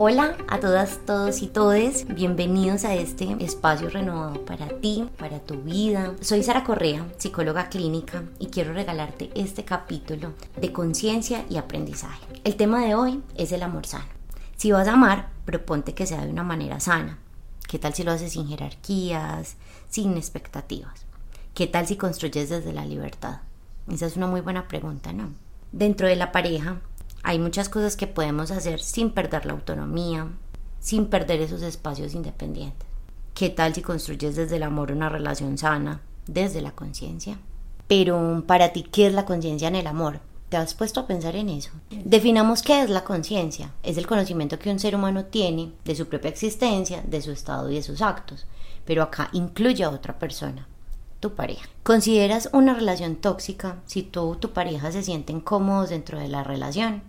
Hola a todas, todos y todes. Bienvenidos a este espacio renovado para ti, para tu vida. Soy Sara Correa, psicóloga clínica, y quiero regalarte este capítulo de conciencia y aprendizaje. El tema de hoy es el amor sano. Si vas a amar, proponte que sea de una manera sana. ¿Qué tal si lo haces sin jerarquías, sin expectativas? ¿Qué tal si construyes desde la libertad? Esa es una muy buena pregunta, ¿no? Dentro de la pareja hay muchas cosas que podemos hacer sin perder la autonomía, sin perder esos espacios independientes. ¿Qué tal si construyes desde el amor una relación sana, desde la conciencia? Pero para ti, ¿qué es la conciencia en el amor? ¿Te has puesto a pensar en eso? Definamos qué es la conciencia. Es el conocimiento que un ser humano tiene de su propia existencia, de su estado y de sus actos. Pero acá incluye a otra persona tu pareja. ¿Consideras una relación tóxica si tú o tu pareja se sienten cómodos dentro de la relación?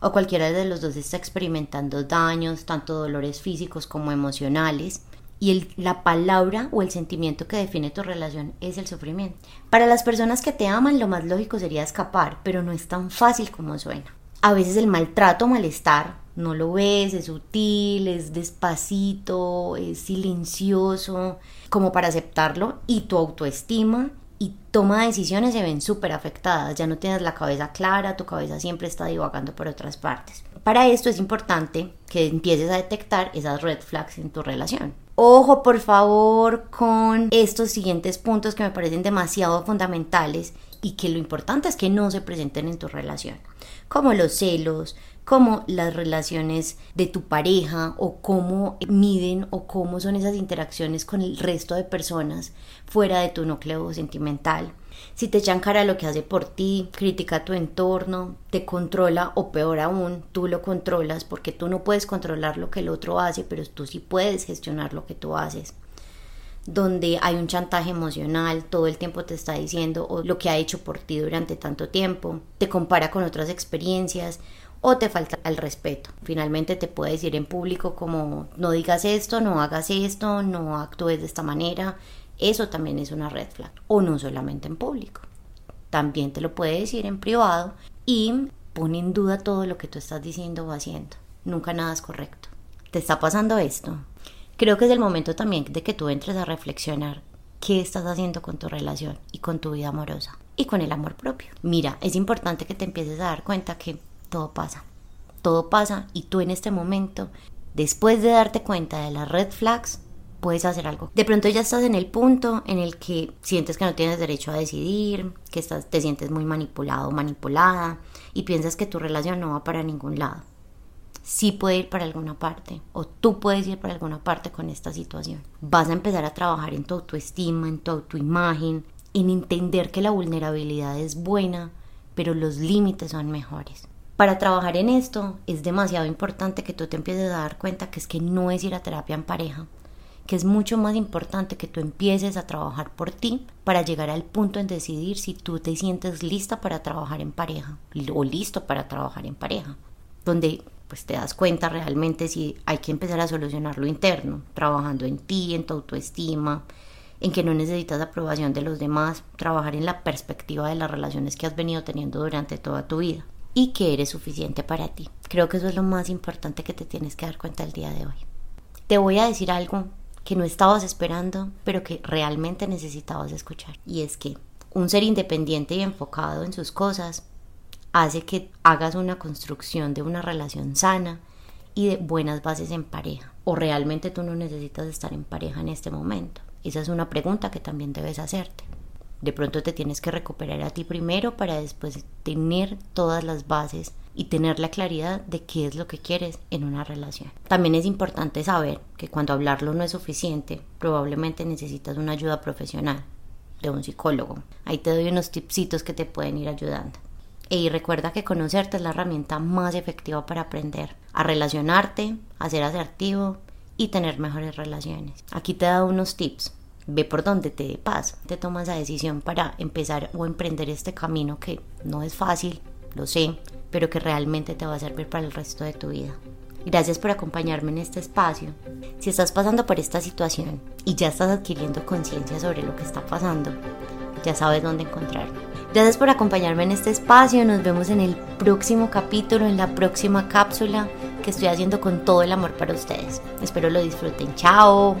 ¿O cualquiera de los dos está experimentando daños, tanto dolores físicos como emocionales? Y la palabra o el sentimiento que define tu relación es el sufrimiento. Para las personas que te aman, lo más lógico sería escapar, pero no es tan fácil como suena. A veces el maltrato o malestar no lo ves, es sutil, es despacito, es silencioso, como para aceptarlo y tu autoestima y toma de decisiones se ven súper afectadas, ya no tienes la cabeza clara, tu cabeza siempre está divagando por otras partes. Para esto es importante que empieces a detectar esas red flags en tu relación. Ojo por favor con estos siguientes puntos que me parecen demasiado fundamentales y que lo importante es que no se presenten en tu relación, como los celos, como las relaciones de tu pareja o cómo miden o cómo son esas interacciones con el resto de personas fuera de tu núcleo sentimental. Si te echan cara lo que hace por ti, critica tu entorno, te controla o peor aún, tú lo controlas porque tú no puedes controlar lo que el otro hace, pero tú sí puedes gestionar lo que tú haces donde hay un chantaje emocional, todo el tiempo te está diciendo lo que ha hecho por ti durante tanto tiempo, te compara con otras experiencias o te falta el respeto. Finalmente te puede decir en público como no digas esto, no hagas esto, no actúes de esta manera. Eso también es una red flag. O no solamente en público. También te lo puede decir en privado y pone en duda todo lo que tú estás diciendo o haciendo. Nunca nada es correcto. ¿Te está pasando esto? Creo que es el momento también de que tú entres a reflexionar qué estás haciendo con tu relación y con tu vida amorosa y con el amor propio. Mira, es importante que te empieces a dar cuenta que todo pasa. Todo pasa y tú en este momento, después de darte cuenta de las red flags, puedes hacer algo. De pronto ya estás en el punto en el que sientes que no tienes derecho a decidir, que estás, te sientes muy manipulado manipulada y piensas que tu relación no va para ningún lado. Sí puede ir para alguna parte o tú puedes ir para alguna parte con esta situación. Vas a empezar a trabajar en tu autoestima, en tu autoimagen, en entender que la vulnerabilidad es buena, pero los límites son mejores. Para trabajar en esto es demasiado importante que tú te empieces a dar cuenta que es que no es ir a terapia en pareja, que es mucho más importante que tú empieces a trabajar por ti para llegar al punto en decidir si tú te sientes lista para trabajar en pareja o listo para trabajar en pareja, donde pues te das cuenta realmente si hay que empezar a solucionar lo interno, trabajando en ti, en tu autoestima, en que no necesitas aprobación de los demás, trabajar en la perspectiva de las relaciones que has venido teniendo durante toda tu vida y que eres suficiente para ti. Creo que eso es lo más importante que te tienes que dar cuenta el día de hoy. Te voy a decir algo que no estabas esperando, pero que realmente necesitabas escuchar. Y es que un ser independiente y enfocado en sus cosas hace que hagas una construcción de una relación sana y de buenas bases en pareja. O realmente tú no necesitas estar en pareja en este momento. Esa es una pregunta que también debes hacerte. De pronto te tienes que recuperar a ti primero para después tener todas las bases y tener la claridad de qué es lo que quieres en una relación. También es importante saber que cuando hablarlo no es suficiente, probablemente necesitas una ayuda profesional de un psicólogo. Ahí te doy unos tipsitos que te pueden ir ayudando. Y recuerda que conocerte es la herramienta más efectiva para aprender a relacionarte, a ser asertivo y tener mejores relaciones. Aquí te dado unos tips ve por dónde te pasa, te tomas la decisión para empezar o emprender este camino que no es fácil, lo sé, pero que realmente te va a servir para el resto de tu vida. Gracias por acompañarme en este espacio. Si estás pasando por esta situación y ya estás adquiriendo conciencia sobre lo que está pasando, ya sabes dónde encontrarme. Gracias por acompañarme en este espacio. Nos vemos en el próximo capítulo, en la próxima cápsula que estoy haciendo con todo el amor para ustedes. Espero lo disfruten. Chao.